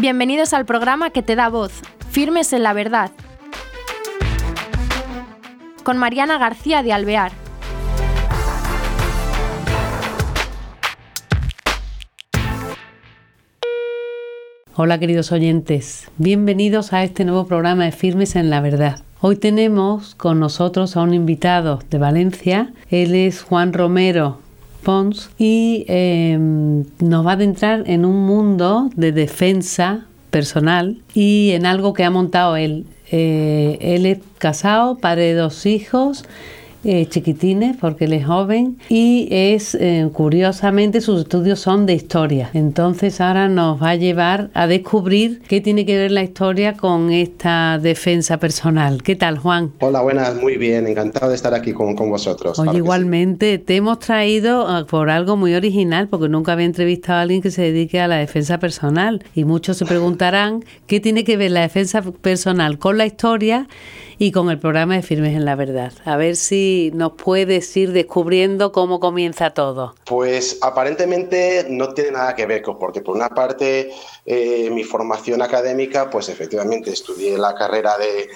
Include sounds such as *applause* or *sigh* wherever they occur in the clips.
Bienvenidos al programa que te da voz, Firmes en la Verdad, con Mariana García de Alvear. Hola queridos oyentes, bienvenidos a este nuevo programa de Firmes en la Verdad. Hoy tenemos con nosotros a un invitado de Valencia, él es Juan Romero Y em, nos va a adentrar en un mundo de defensa personal y en algo que ha montado él. Eh, él es casado, padre de dos hijos eh, chiquitines porque él es joven y es eh, curiosamente sus estudios son de historia. Entonces ahora nos va a llevar a descubrir qué tiene que ver la historia con esta defensa personal. ¿Qué tal, Juan? Hola, buenas, muy bien, encantado de estar aquí con, vosotros. Oye, igualmente te hemos traído ah, por algo muy original porque nunca había entrevistado a alguien que se dedique a la defensa personal y muchos se preguntarán qué tiene que ver la defensa personal con la historia y con el programa de Firmes en la Verdad. A ver si nos puedes ir descubriendo cómo comienza todo. Pues aparentemente no tiene nada que ver, porque por una parte eh, mi formación académica, pues efectivamente estudié la carrera de,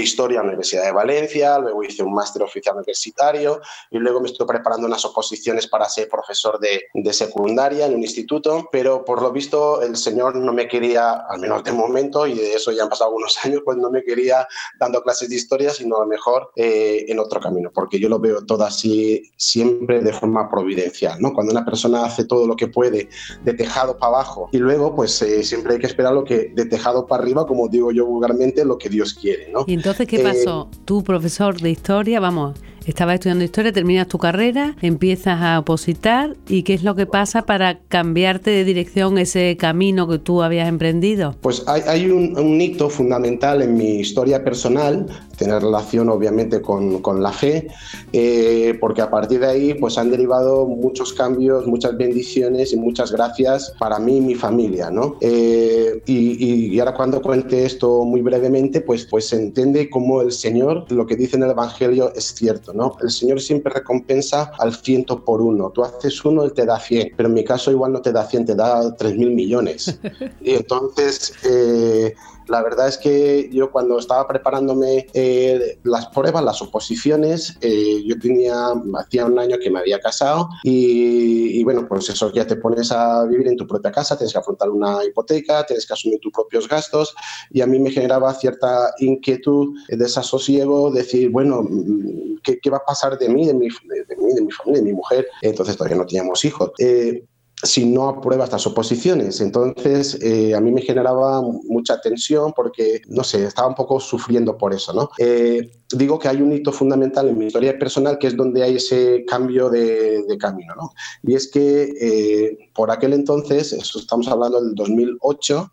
Historia en la Universidad de Valencia, luego hice un máster oficial universitario y luego me estoy preparando unas oposiciones para ser profesor de, de secundaria en un instituto, pero por lo visto el señor no me quería, al menos de momento, y de eso ya han pasado algunos *laughs* años, pues no me quería dando clases de historia, sino a lo mejor eh, en otro camino, porque yo lo veo todo así siempre de forma providencial, ¿no? Cuando una persona hace todo lo que puede de tejado para abajo y luego pues eh, siempre hay que esperar lo que de tejado para arriba, como digo yo vulgarmente, lo que Dios quiere, ¿no? ¿Y entonces qué pasó? Eh, Tú, profesor de historia, vamos, Estabas estudiando historia, terminas tu carrera, empiezas a opositar y ¿qué es lo que pasa para cambiarte de dirección ese camino que tú habías emprendido? Pues hay, un, hito fundamental en mi historia personal, tener relación obviamente con, con la fe, eh, porque a partir de ahí pues han derivado muchos cambios, muchas bendiciones y muchas gracias para mí y mi familia, ¿no? Eh, y, y, ahora cuando cuente esto muy brevemente, pues, pues se entiende cómo el Señor, lo que dice en el Evangelio es cierto. El Señor siempre recompensa al ciento por uno. Tú haces uno, Él te da cien, pero en mi caso igual no te da cien, te da tres mil millones. *laughs* Y entonces, eh, la verdad es que yo cuando estaba preparándome eh, las pruebas, las oposiciones, eh, yo tenía, hacía un año que me había casado y, bueno, pues eso, ya te pones a vivir en tu propia casa, tienes que afrontar una hipoteca, tienes que asumir tus propios gastos y a mí me generaba cierta inquietud, desasosiego, decir, bueno, ¿qué, qué va a pasar de mí, de mi, de, mí, de mi familia, de mi mujer? Entonces todavía no teníamos hijos. Eh, si no aprueba estas oposiciones. Entonces, eh, a mí me generaba mucha tensión porque, no sé, estaba un poco sufriendo por eso, ¿no? Eh, digo que hay un hito fundamental en mi historia personal que es donde hay ese cambio de, camino, ¿no? Y es que eh, por aquel entonces, estamos hablando del 2008,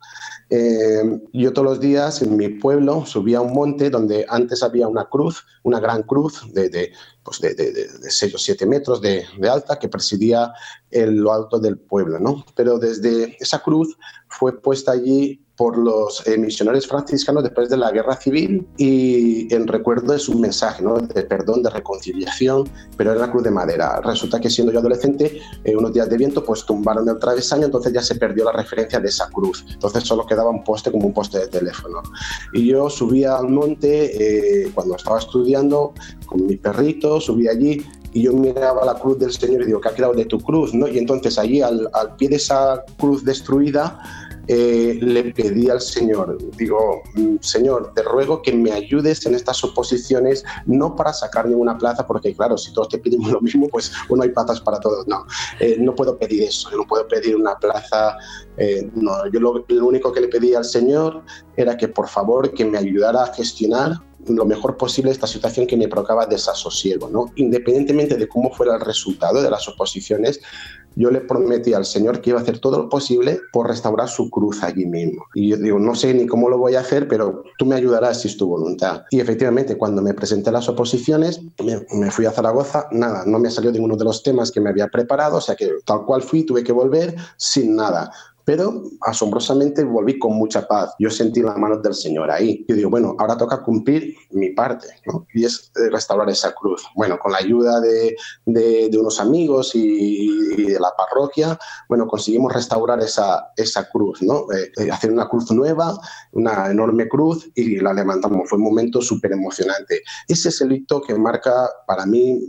yo todos los días en mi pueblo subía a un monte donde antes había una cruz, una gran cruz de, de pues de, de, 6 o 7 metros de, alta que presidía el, lo alto del pueblo, ¿no? Pero desde esa cruz fue puesta allí por los eh, misioneros franciscanos después de la guerra civil y en recuerdo de su mensaje ¿no? de perdón, de reconciliación, pero era la cruz de madera. Resulta que siendo yo adolescente, eh, unos días de viento, pues tumbaron el travesaño, entonces ya se perdió la referencia de esa cruz. Entonces solo quedaba un poste como un poste de teléfono. Y yo subía al monte eh, cuando estaba estudiando con mi perrito, subí allí y yo miraba la cruz del Señor y digo, ¿qué ha quedado de tu cruz? ¿no? Y entonces allí al, al pie de esa cruz destruida, eh, le pedí al Señor, digo, mm, Señor, te ruego que me ayudes en estas oposiciones, no para sacar ninguna plaza, porque claro, si todos te pedimos *laughs* lo mismo, pues bueno, hay plazas para todos. No, eh, no puedo pedir eso, no puedo pedir una plaza. Eh, no, yo lo, lo único que le pedí al Señor era que por favor que me ayudara a gestionar lo mejor posible esta situación que me provocaba desasosiego, ¿no? Independientemente de cómo fuera el resultado de las oposiciones, yo le prometí al Señor que iba a hacer todo lo posible por restaurar su cruz allí mismo. Y yo digo, no sé ni cómo lo voy a hacer, pero tú me ayudarás si es tu voluntad. Y efectivamente, cuando me presenté las oposiciones, me, fui a Zaragoza, nada, no me salió ninguno de los temas que me había preparado, o sea que tal cual fui, tuve que volver sin nada pero asombrosamente volví con mucha paz. Yo sentí la mano del Señor ahí. Yo digo, bueno, ahora toca cumplir mi parte, ¿no? Y es eh, restaurar esa cruz. Bueno, con la ayuda de, de, unos amigos y, de la parroquia, bueno, conseguimos restaurar esa, esa cruz, ¿no? Eh, eh, hacer una cruz nueva, una enorme cruz y la levantamos. Fue un momento súper emocionante. Ese es el hito que marca para mí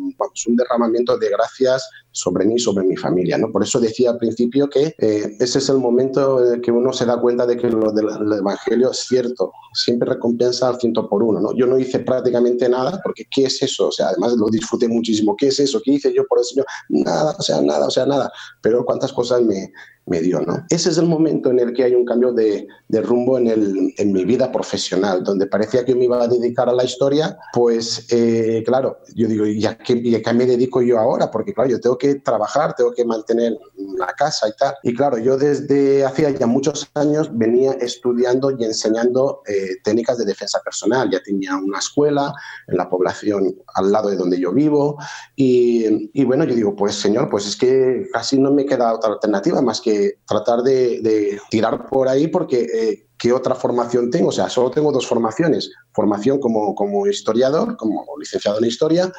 un derramamiento de gracias sobre mí, sobre mi familia. ¿no? Por eso decía al principio que eh, ese es el momento en que uno se da cuenta de que lo del Evangelio es cierto, siempre recompensa al ciento por uno. ¿no? Yo no hice prácticamente nada, porque ¿qué es eso? O sea, además lo disfruté muchísimo. ¿Qué es eso? ¿Qué hice yo por el Señor? Nada, o sea, nada, o sea, nada. Pero cuántas cosas me, me dio. ¿no? Ese es el momento en el que hay un cambio de, de rumbo en, el, en, mi vida profesional, donde parecía que me iba a dedicar a la historia, pues eh, claro, yo digo, ¿y a, qué, ¿y a qué me dedico yo ahora? Porque claro, yo tengo que trabajar, tengo que mantener la casa y tal. Y claro, yo desde hacía ya muchos años venía estudiando y enseñando eh, técnicas de defensa personal. Ya tenía una escuela en la población al lado de donde yo vivo. Y, y bueno, yo digo, pues señor, pues es que casi no me queda otra alternativa más que tratar de, tirar por ahí porque eh, ¿qué otra formación tengo? O sea, solo tengo dos formaciones. Formación como, como historiador, como licenciado en historia,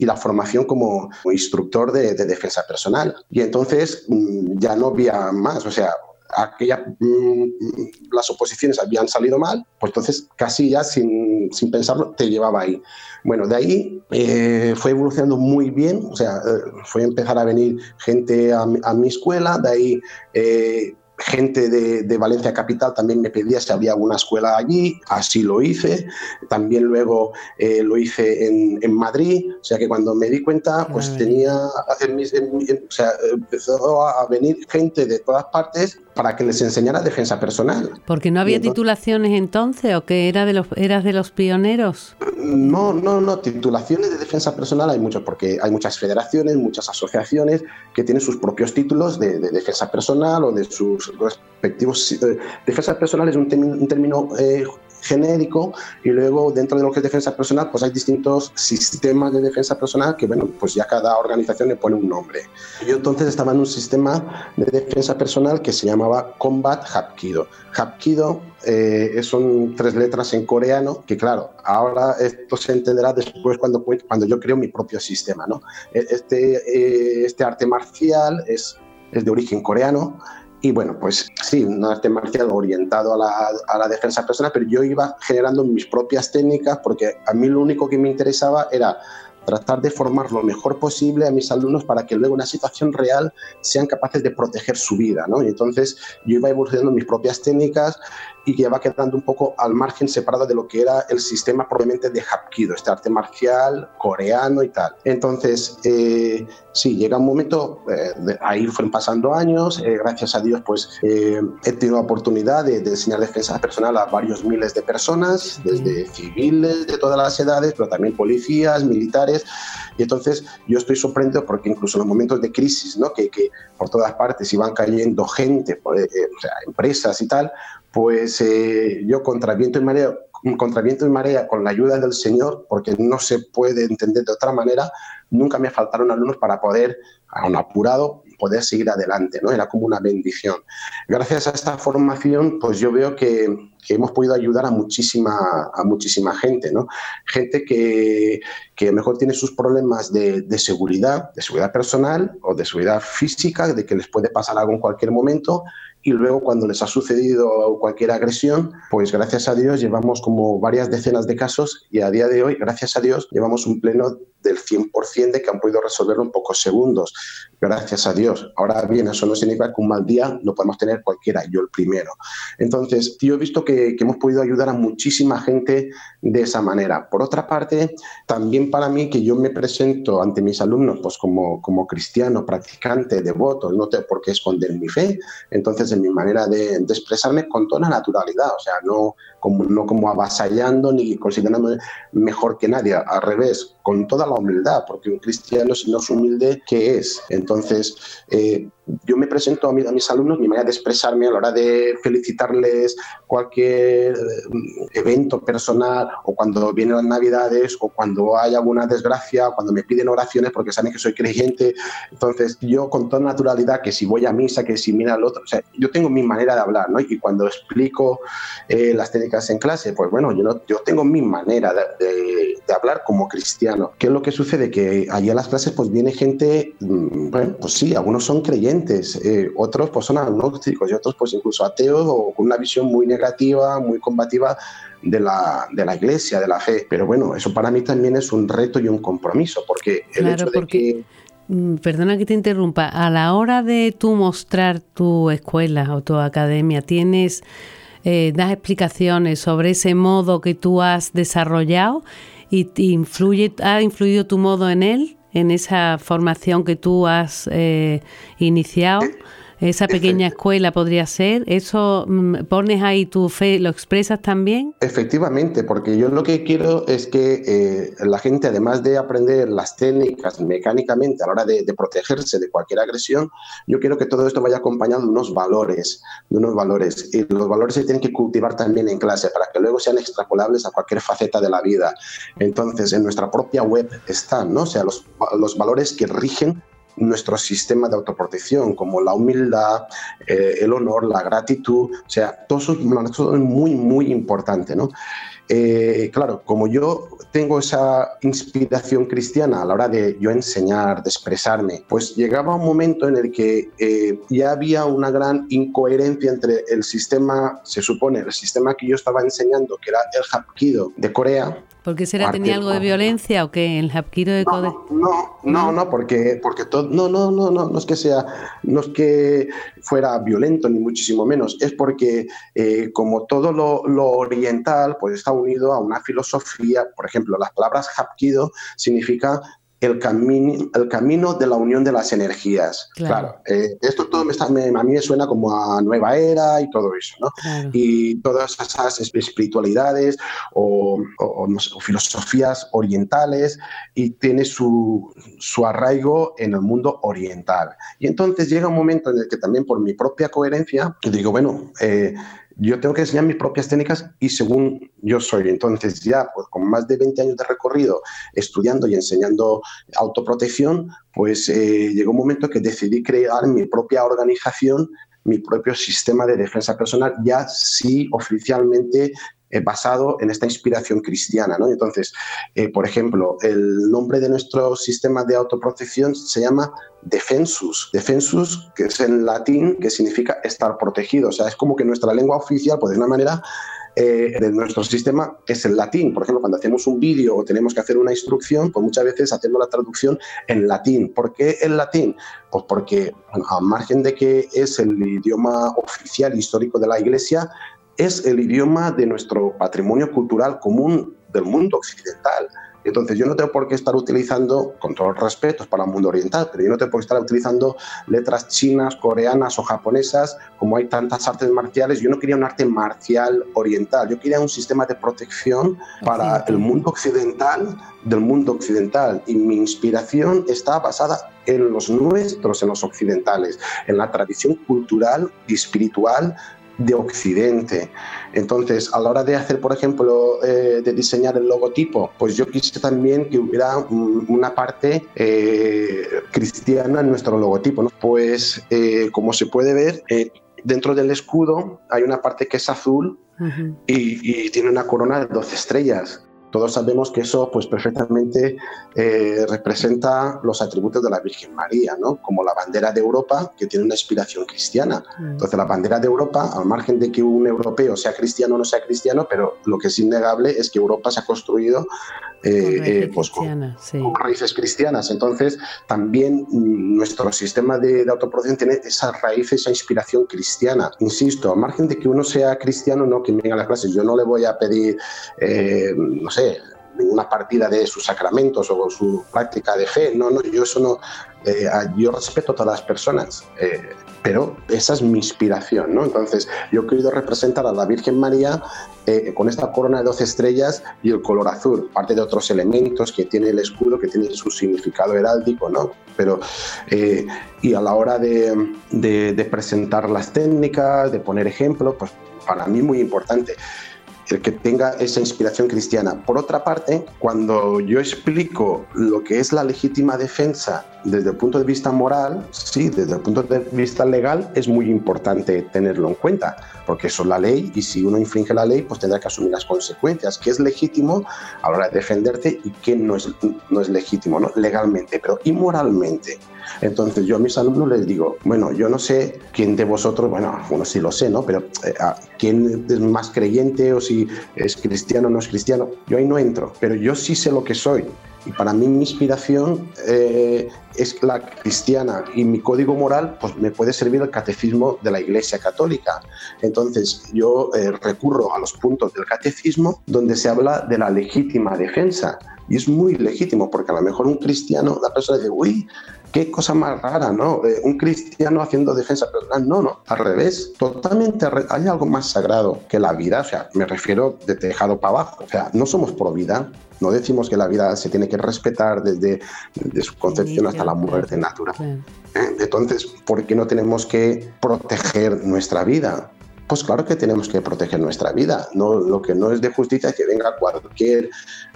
y la formación como instructor de, defensa personal. Y entonces mm, ya no había más, o sea, aquella, mm, las oposiciones habían salido mal, pues entonces casi ya sin, sin pensarlo te llevaba ahí. Bueno, de ahí eh, fue evolucionando muy bien, o sea, eh, fue empezar a venir gente a, a mi escuela, de ahí eh, gente de, Valencia Capital también me pedía si había alguna escuela allí, así lo hice. También luego eh, lo hice en, Madrid, o sea que cuando me di cuenta, pues tenía, o sea, empezó a venir gente de todas partes para que les enseñara defensa personal. Porque no había titulaciones entonces o que era de los eras de los pioneros. No, no, no, titulaciones de defensa personal hay muchas porque hay muchas federaciones, muchas asociaciones que tienen sus propios títulos de, defensa personal o de sus respectivos eh, defensa personal es un, término eh, genérico y luego dentro de lo que es defensa personal pues hay distintos sistemas de defensa personal que bueno pues ya cada organización le pone un nombre. Yo entonces estaba en un sistema de defensa personal que se llamaba Combat Hapkido. Hapkido eh, son tres letras en coreano que claro ahora esto se entenderá después cuando cuando yo creo mi propio sistema no e, este eh, este arte marcial es es de origen coreano y bueno, pues sí, un arte marcial orientado a la, a la, defensa personal, pero yo iba generando mis propias técnicas porque a mí lo único que me interesaba era tratar de formar lo mejor posible a mis alumnos para que luego en una situación real sean capaces de proteger su vida. ¿no? Y entonces yo iba evolucionando mis propias técnicas y que va quedando un poco al margen separado de lo que era el sistema probablemente de Hapkido, este arte marcial coreano y tal. Entonces, eh, sí, llega un momento, eh, ahí fueron pasando años, eh, gracias a Dios pues he tenido la oportunidad de, enseñar defensa personal a varios miles de personas, desde civiles de todas las edades, pero también policías, militares, y entonces yo estoy sorprendido porque incluso en los momentos de crisis, ¿no? que, que por todas partes iban cayendo gente, o sea, empresas y tal, pues eh, yo contra viento y marea, contra viento y marea, con la ayuda del Señor, porque no se puede entender de otra manera, nunca me faltaron alumnos para poder, a un apurado, poder seguir adelante, ¿no? Era como una bendición. Gracias a esta formación, pues yo veo que, hemos podido ayudar a muchísima, a muchísima gente, ¿no? Gente que, que a lo mejor tiene sus problemas de, de, seguridad, de seguridad personal o de seguridad física, de que les puede pasar algo en cualquier momento y luego cuando les ha sucedido cualquier agresión, pues gracias a Dios llevamos como varias decenas de casos y a día de hoy, gracias a Dios, llevamos un pleno del 100% de que han podido resolverlo en pocos segundos. Gracias a Dios. Ahora bien, eso no significa que un mal día lo podemos tener cualquiera, yo el primero. Entonces, yo he visto que, que hemos podido ayudar a muchísima gente de esa manera. Por otra parte, también para mí que yo me presento ante mis alumnos pues como, como cristiano, practicante, devoto, no tengo por qué esconder mi fe. Entonces, en mi manera de, expresarme con toda naturalidad, o sea, no como, no como avasallando ni considerándome mejor que nadie, al revés, con toda la humildad, porque un cristiano si no es humilde, ¿qué es? Entonces, eh, yo me presento a, a mis alumnos, mi manera de expresarme a la hora de felicitarles cualquier eh, evento personal o cuando vienen las navidades o cuando hay alguna desgracia, cuando me piden oraciones porque saben que soy creyente. Entonces, yo con toda naturalidad, que si voy a misa, que si mira al otro, o sea, yo tengo mi manera de hablar, ¿no? Y cuando explico eh, las técnicas en clase, pues bueno, yo, no, yo tengo mi manera de, de, hablar como cristiano. ¿Qué es lo que sucede? Que allí a las clases pues viene gente, mm, bueno, pues sí, algunos son creyentes, eh, otros pues son agnósticos y otros pues incluso ateos o con una visión muy negativa, muy combativa de la, de la iglesia, de la fe. Pero bueno, eso para mí también es un reto y un compromiso, porque el hecho de que mm, Perdona que te interrumpa. A la hora de tú mostrar tu escuela o tu academia, ¿tienes, eh, das explicaciones sobre ese modo que tú has desarrollado y influye, ha influido tu modo en él, en esa formación que tú has eh, iniciado? Esa pequeña escuela podría ser. ¿Eso mm, pones ahí tu fe, lo expresas también? Efectivamente, porque yo lo que quiero es que eh, la gente, además de aprender las técnicas mecánicamente a la hora de, protegerse de cualquier agresión, yo quiero que todo esto vaya acompañado de unos valores, de unos valores. Y los valores se tienen que cultivar también en clase para que luego sean extrapolables a cualquier faceta de la vida. Entonces, en nuestra propia web están, ¿no? O sea, los, los valores que rigen nuestro sistema de autoprotección, como la humildad, eh, el honor, la gratitud, o sea, todo eso es muy, muy importante, ¿no? Eh, claro, como yo tengo esa inspiración cristiana a la hora de yo enseñar, de expresarme, pues llegaba un momento en el que eh, ya había una gran incoherencia entre el sistema, se supone, el sistema que yo estaba enseñando, que era el Hapkido de Corea, ¿Por qué será? ¿Tenía algo de violencia o qué? ¿El Hapkido de Corea? No, no, no, porque, porque todo, no, no, no, no, no es que sea, no es que fuera violento ni muchísimo menos, es porque eh, como todo lo, lo, oriental, pues está unido a una filosofía, por ejemplo, las palabras Hapkido significa el, camino, el camino de la unión de las energías. Claro, eh, esto todo me está, a mí me suena como a nueva era y todo eso, ¿no? Y todas esas espiritualidades o, filosofías orientales y tiene su, su, arraigo en el mundo oriental. Y entonces llega un momento en el que también por mi propia coherencia, digo, bueno, eh, yo tengo que enseñar mis propias técnicas y según yo soy. Entonces ya, pues con más de 20 años de recorrido estudiando y enseñando autoprotección, pues eh, llegó un momento que decidí crear mi propia organización, mi propio sistema de defensa personal, ya sí oficialmente eh, basado en esta inspiración cristiana. ¿no? Entonces, eh, por ejemplo, el nombre de nuestro sistema de autoprotección se llama Defensus. Defensus, que es en latín, que significa estar protegido. O sea, es como que nuestra lengua oficial, pues de una manera, eh, de nuestro sistema es el latín. Por ejemplo, cuando hacemos un vídeo o tenemos que hacer una instrucción, pues muchas veces hacemos la traducción en latín. ¿Por qué el latín? Pues porque, bueno, a margen de que es el idioma oficial histórico de la Iglesia, es el idioma de nuestro patrimonio cultural común del mundo occidental. Entonces yo no tengo por qué estar utilizando, con todos los respetos para el mundo oriental, pero yo no tengo por qué estar utilizando letras chinas, coreanas o japonesas, como hay tantas artes marciales. Yo no quería un arte marcial oriental, yo quería un sistema de protección para el mundo occidental, del mundo occidental. Y mi inspiración está basada en los nuestros, en los occidentales, en la tradición cultural y espiritual de Occidente. Entonces, a la hora de hacer, por ejemplo, eh, de diseñar el logotipo, pues yo quise también que hubiera una parte eh, cristiana en nuestro logotipo. ¿no? Pues, eh, como se puede ver, dentro del escudo hay una parte que es azul y, y, tiene una corona de 12 estrellas. Todos sabemos que eso pues perfectamente eh, representa los atributos de la Virgen María, ¿no? como la bandera de Europa, que tiene una inspiración cristiana. Mm. Entonces la bandera de Europa, al margen de que un europeo sea cristiano o no sea cristiano, pero lo que es innegable es que Europa se ha construido eh, eh, pues, con, raíces cristianas. Entonces también mm, nuestro sistema de, de autoprotección tiene esa raíz, esa inspiración cristiana. Insisto, al margen de que uno sea cristiano, no que venga a las clases, yo no le voy a pedir, no sé, ninguna partida de sus sacramentos o su práctica de fe. No, no, yo eso no. Eh, yo respeto a todas las personas, eh, pero esa es mi inspiración, ¿no? Entonces, yo he querido representar a la Virgen María eh, con esta corona de 12 estrellas y el color azul, parte de otros elementos que tiene el escudo, que tiene su significado heráldico, ¿no? Pero, y a la hora de, de presentar las técnicas, de poner ejemplos, pues para mí muy importante el que tenga esa inspiración cristiana. Por otra parte, cuando yo explico lo que es la legítima defensa desde el punto de vista moral, sí, desde el punto de vista legal es muy importante tenerlo en cuenta, porque eso es la ley y si uno infringe la ley, pues tendrá que asumir las consecuencias, qué es legítimo a la hora de defenderte y qué no es, no es legítimo, ¿no? legalmente, pero inmoralmente. Entonces yo a mis alumnos les digo, bueno, yo no sé quién de vosotros, bueno, uno sí lo sé, ¿no? Pero eh, quién es más creyente o si es cristiano o no es cristiano, yo ahí no entro, pero yo sí sé lo que soy. Y para mí mi inspiración eh, es la cristiana y mi código moral pues me puede servir el catecismo de la Iglesia Católica. Entonces yo eh, recurro a los puntos del catecismo donde se habla de la legítima defensa. Y es muy legítimo porque a lo mejor un cristiano, la persona dice, uy, qué cosa más rara, ¿no? Eh, un cristiano haciendo defensa personal. No, no, al revés, totalmente. Hay algo más sagrado que la vida, o sea, me refiero de tejado para abajo. O sea, no somos pro vida, no decimos que la vida se tiene que respetar desde, su concepción hasta la muerte natural. ¿Eh? Entonces, ¿por qué no tenemos que proteger nuestra vida? Pues claro que tenemos que proteger nuestra vida. No, lo que no es de justicia es que venga cualquier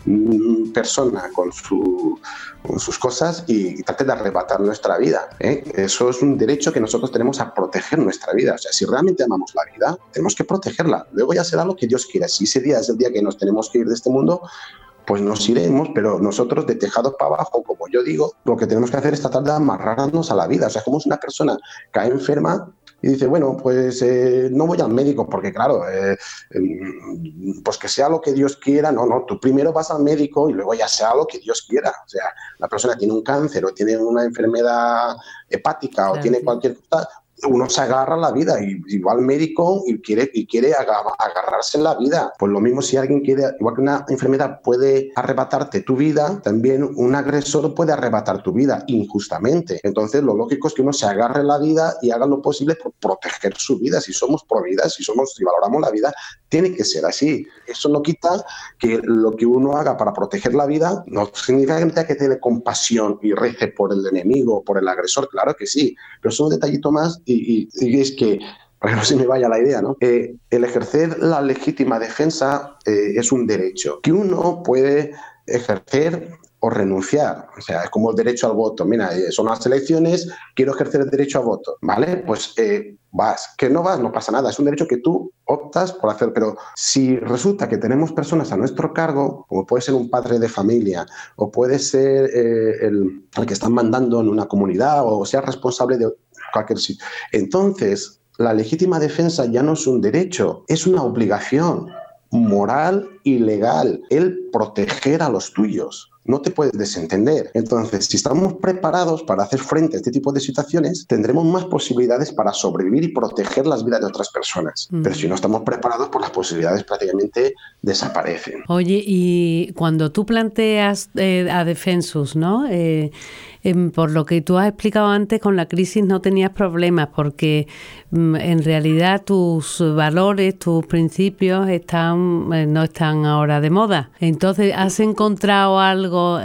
mm, persona con, sus cosas y, trate de arrebatar nuestra vida. ¿eh? Eso es un derecho que nosotros tenemos a proteger nuestra vida. O sea, si realmente amamos la vida, tenemos que protegerla. Luego ya será lo que Dios quiera. Si ese día es el día que nos tenemos que ir de este mundo, pues nos iremos, pero nosotros de tejados para abajo, como yo digo, lo que tenemos que hacer es tratar de amarrarnos a la vida. O sea, como es una persona cae enferma, y dice, bueno, pues eh, no voy al médico porque claro, eh, em, pues que sea lo que Dios quiera, no, no, tú primero vas al médico y luego ya sea lo que Dios quiera. O sea, la persona tiene un cáncer o tiene una enfermedad hepática o tiene cualquier cosa, uno se agarra la vida y, va al médico y quiere, y quiere agarrarse en la vida. Pues lo mismo si alguien quiere, igual que una enfermedad puede arrebatarte tu vida, también un agresor puede arrebatar tu vida injustamente. Entonces lo lógico es que uno se agarre la vida y haga lo posible por proteger su vida. Si somos pro vida, si, somos, si valoramos la vida, tiene que ser así. Eso no quita que lo que uno haga para proteger la vida no significa que tenga que tener compasión y rece por el enemigo, por el agresor, claro que sí, pero es un detallito más y, es que para que no se me vaya la idea, ¿no? Eh, el ejercer la legítima defensa eh, es un derecho que uno puede ejercer o renunciar. O sea, es como el derecho al voto. Mira, eh, son las elecciones, quiero ejercer el derecho a voto, ¿vale? Pues eh, vas. Que no vas, no pasa nada. Es un derecho que tú optas por hacer. Pero si resulta que tenemos personas a nuestro cargo, como puede ser un padre de familia, o puede ser eh, el, el que están mandando en una comunidad, o sea responsable de cualquier sitio, entonces la legítima defensa ya no es un derecho, es una obligación moral y legal, el proteger a los tuyos no te puedes desentender. Entonces, si estamos preparados para hacer frente a este tipo de situaciones, tendremos más posibilidades para sobrevivir y proteger las vidas de otras personas. Pero si no estamos preparados, pues las posibilidades prácticamente desaparecen. Oye, y cuando tú planteas eh, a Defensus, ¿no? Eh, por lo que tú has explicado antes, con la crisis no tenías problemas porque mm, en realidad tus valores, tus principios están eh, no están ahora de moda. Entonces, ¿has encontrado algo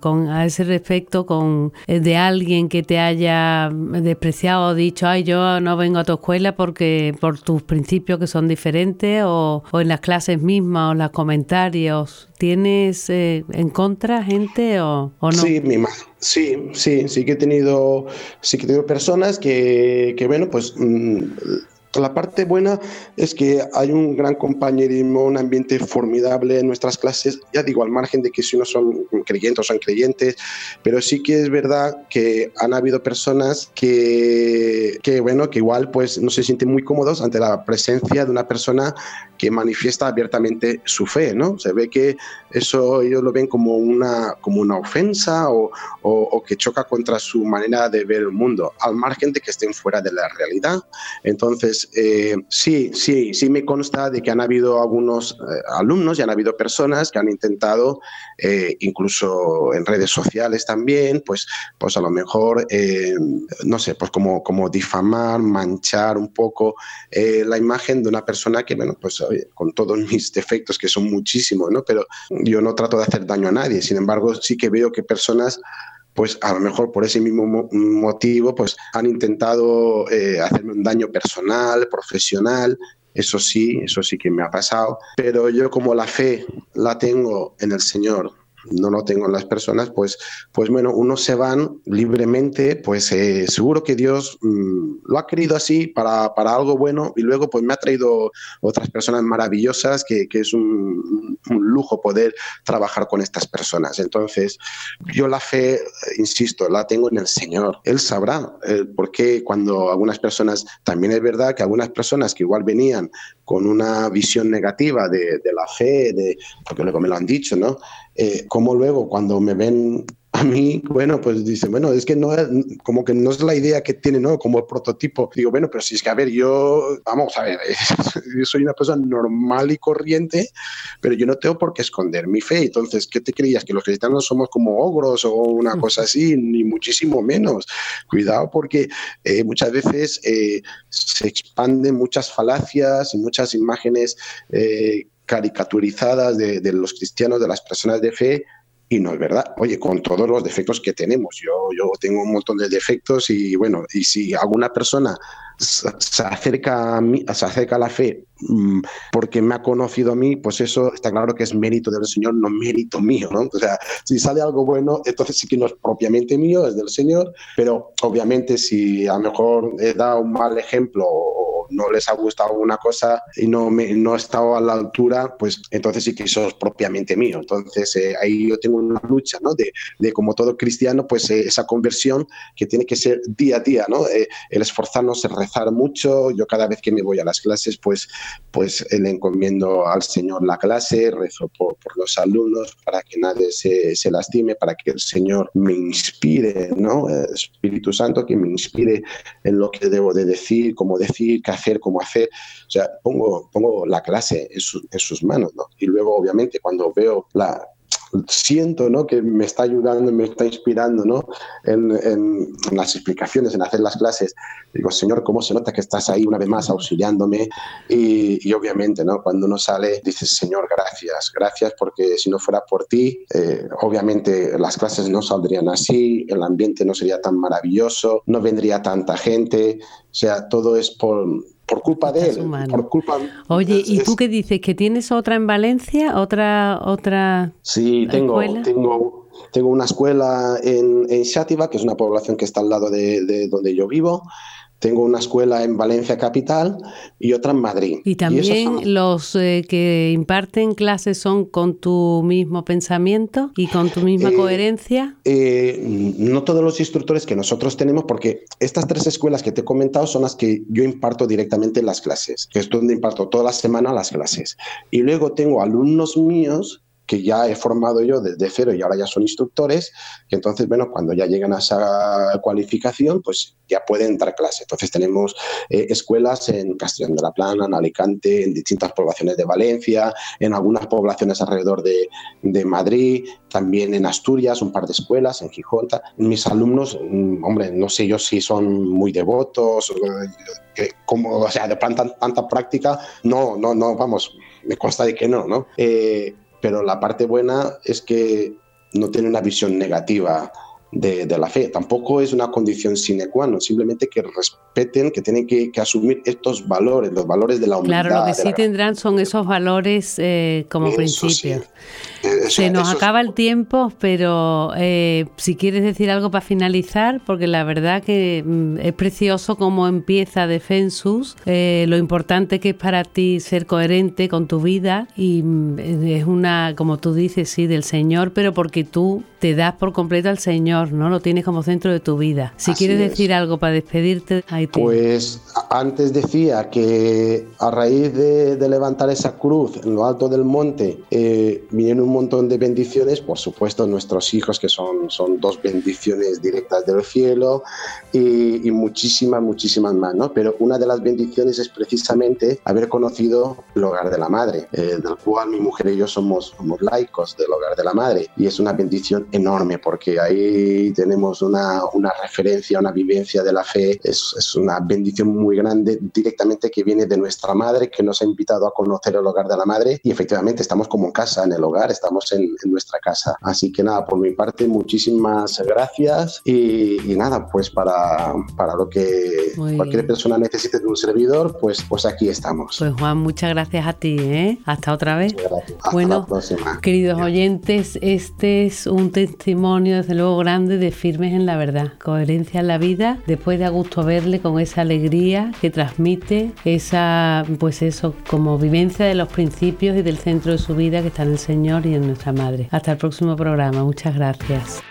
con, a ese respecto con eh, de alguien que te haya despreciado o dicho, ay, yo no vengo a tu escuela porque por tus principios que son diferentes o, o en las clases mismas o los comentarios? ¿Tienes eh, en contra gente o, no? Sí, mi sí, sí, sí que he tenido, sí que he tenido personas que, que bueno, pues mm, la parte buena es que hay un gran compañerismo, un ambiente formidable en nuestras clases, ya digo, al margen de que si uno son creyentes o son creyentes, pero sí que es verdad que han habido personas que, que, bueno, que igual pues no se sienten muy cómodos ante la presencia de una persona que manifiesta abiertamente su fe, ¿no? Se ve que eso ellos lo ven como una, como una ofensa o, o, que choca contra su manera de ver el mundo, al margen de que estén fuera de la realidad. Entonces, eh, sí, sí, sí me consta de que han habido algunos eh, alumnos y han habido personas que han intentado, eh, incluso en redes sociales también, pues, pues a lo mejor, no sé, pues como, como difamar, manchar un poco la imagen de una persona que, bueno, pues con todos *laughs* mis defectos, que son muchísimos, ¿no? Pero yo no trato de hacer daño a nadie, sin embargo, sí que veo que personas pues a lo mejor por ese mismo motivo, pues han intentado eh, hacerme un daño personal, profesional, eso sí, eso sí que me ha pasado, pero yo como la fe la tengo en el Señor, no lo tengo en las personas, pues, pues bueno, unos se van libremente, pues eh, seguro que Dios mm, lo ha querido así para, para, algo bueno y luego pues me ha traído otras personas maravillosas que, que es un, lujo poder trabajar con estas personas. Entonces, yo la fe, insisto, la tengo en el Señor. Él sabrá eh, por qué cuando algunas personas, también es verdad que algunas personas que igual venían con una visión negativa de, de la fe, de, porque luego me lo han dicho, ¿no? Eh, como luego cuando me ven a mí, bueno, pues dicen, bueno, es que no es, como que no es la idea que tiene, ¿no? Como el prototipo. Digo, bueno, pero si es que, a ver, yo, vamos a ver, *laughs* yo soy una persona normal y corriente, pero yo no tengo por qué esconder mi fe. Entonces, ¿qué te creías? ¿Que los cristianos somos como ogros o una cosa así? Ni muchísimo menos. Cuidado porque eh, muchas veces eh, se expanden muchas falacias y muchas imágenes caricaturizadas de, de, los cristianos, de las personas de fe, y no es verdad. Oye, con todos los defectos que tenemos, yo, yo tengo un montón de defectos y bueno, y si alguna persona se acerca a, mí, se acerca a la fe mm, porque me ha conocido a mí, pues eso está claro que es mérito del Señor, no mérito mío, ¿no? O sea, si sale algo bueno, entonces sí que no es propiamente mío, es del Señor, pero obviamente si a lo mejor he dado un mal ejemplo o no les ha gustado una cosa y no, me, no he estado a la altura, pues entonces sí que eso es propiamente mío. Entonces eh, ahí yo tengo una lucha, ¿no? De, de como todo cristiano, pues eh, esa conversión que tiene que ser día a día, ¿no? Eh, el esforzarnos, el rezar mucho. Yo cada vez que me voy a las clases, pues, pues le encomiendo al Señor la clase, rezo por, los alumnos para que nadie se, se, lastime, para que el Señor me inspire, ¿no? Espíritu Santo que me inspire en lo que debo de decir, cómo decir, qué hacer, cómo hacer. O sea, pongo, pongo la clase en, su, en sus manos, ¿no? Y luego, obviamente, cuando veo la, siento ¿no? que me está ayudando, me está inspirando ¿no? en, en, las explicaciones, en hacer las clases. Digo, Señor, ¿cómo se nota que estás ahí una vez más auxiliándome? Y, y obviamente, ¿no? cuando uno sale, dices, Señor, gracias, gracias, porque si no fuera por ti, eh, obviamente las clases no saldrían así, el ambiente no sería tan maravilloso, no vendría tanta gente, o sea, todo es por por culpa de él. Por culpa, Oye, ¿y tú qué dices? ¿Que tienes otra en Valencia? ¿Otra otra Sí, tengo, tengo, tengo una escuela en, en Xátiva, que es una población que está al lado de, de donde yo vivo. Tengo una escuela en Valencia capital y otra en Madrid. ¿Y también y los eh, que imparten clases son con tu mismo pensamiento y con tu misma eh, coherencia? Eh, no todos los instructores que nosotros tenemos, porque estas tres escuelas que te he comentado son las que yo imparto directamente en las clases, que es donde imparto toda la semana las clases. Y luego tengo alumnos míos que ya he formado yo desde cero y ahora ya son instructores, entonces, bueno, cuando ya llegan a esa cualificación, pues ya pueden dar clase. Entonces tenemos eh, escuelas en Castellón de la Plana, en Alicante, en distintas poblaciones de Valencia, en algunas poblaciones alrededor de, de Madrid, también en Asturias, un par de escuelas, en Gijón. Mis alumnos, mm, hombre, no sé yo si son muy devotos, que como, o sea, de tanta, tanta práctica, no, no, no, vamos, me consta de que no, ¿no? Eh, pero la parte buena es que no tiene una visión negativa de, de, la fe. Tampoco es una condición sine qua non, simplemente que respeten, que tienen que, que, asumir estos valores, los valores de la humildad. Claro, lo que sí la... tendrán son esos valores eh, como principios. Sí. Se nos acaba el tiempo, pero eh, si quieres decir algo para finalizar, porque la verdad que mm, es precioso cómo empieza Defensus, eh, lo importante que es para ti ser coherente con tu vida y mm, es una, como tú dices, sí, del Señor, pero porque tú te das por completo al Señor Señor, ¿no? Lo tienes como centro de tu vida. Si quieres decir algo para despedirte, ahí Pues antes decía que a raíz de, levantar esa cruz en lo alto del monte, eh, vinieron un montón de bendiciones, por supuesto nuestros hijos, que son, son dos bendiciones directas del cielo, y, muchísimas, muchísimas más, ¿no? Pero una de las bendiciones es precisamente haber conocido el hogar de la madre, eh, del cual mi mujer y yo somos, somos laicos del hogar de la madre, y es una bendición enorme porque ahí tenemos una, una referencia, una vivencia de la fe, es, es una bendición muy grande directamente que viene de nuestra madre, que nos ha invitado a conocer el hogar de la madre, y efectivamente estamos como en casa, en el hogar, estamos en, en nuestra casa. Así que nada, por mi parte, muchísimas gracias y, y nada, pues para, para lo que cualquier persona necesite de un servidor, pues, pues aquí estamos. Pues Juan, muchas gracias a ti, ¿eh? Hasta otra vez. bueno, queridos oyentes, este es un testimonio desde luego grande de firmes en la verdad, coherencia en la vida, después de a gusto verle con esa alegría que transmite, esa, pues eso, como vivencia de los principios y del centro de su vida que está en el Señor y en nuestra Madre. Hasta el próximo programa, muchas gracias.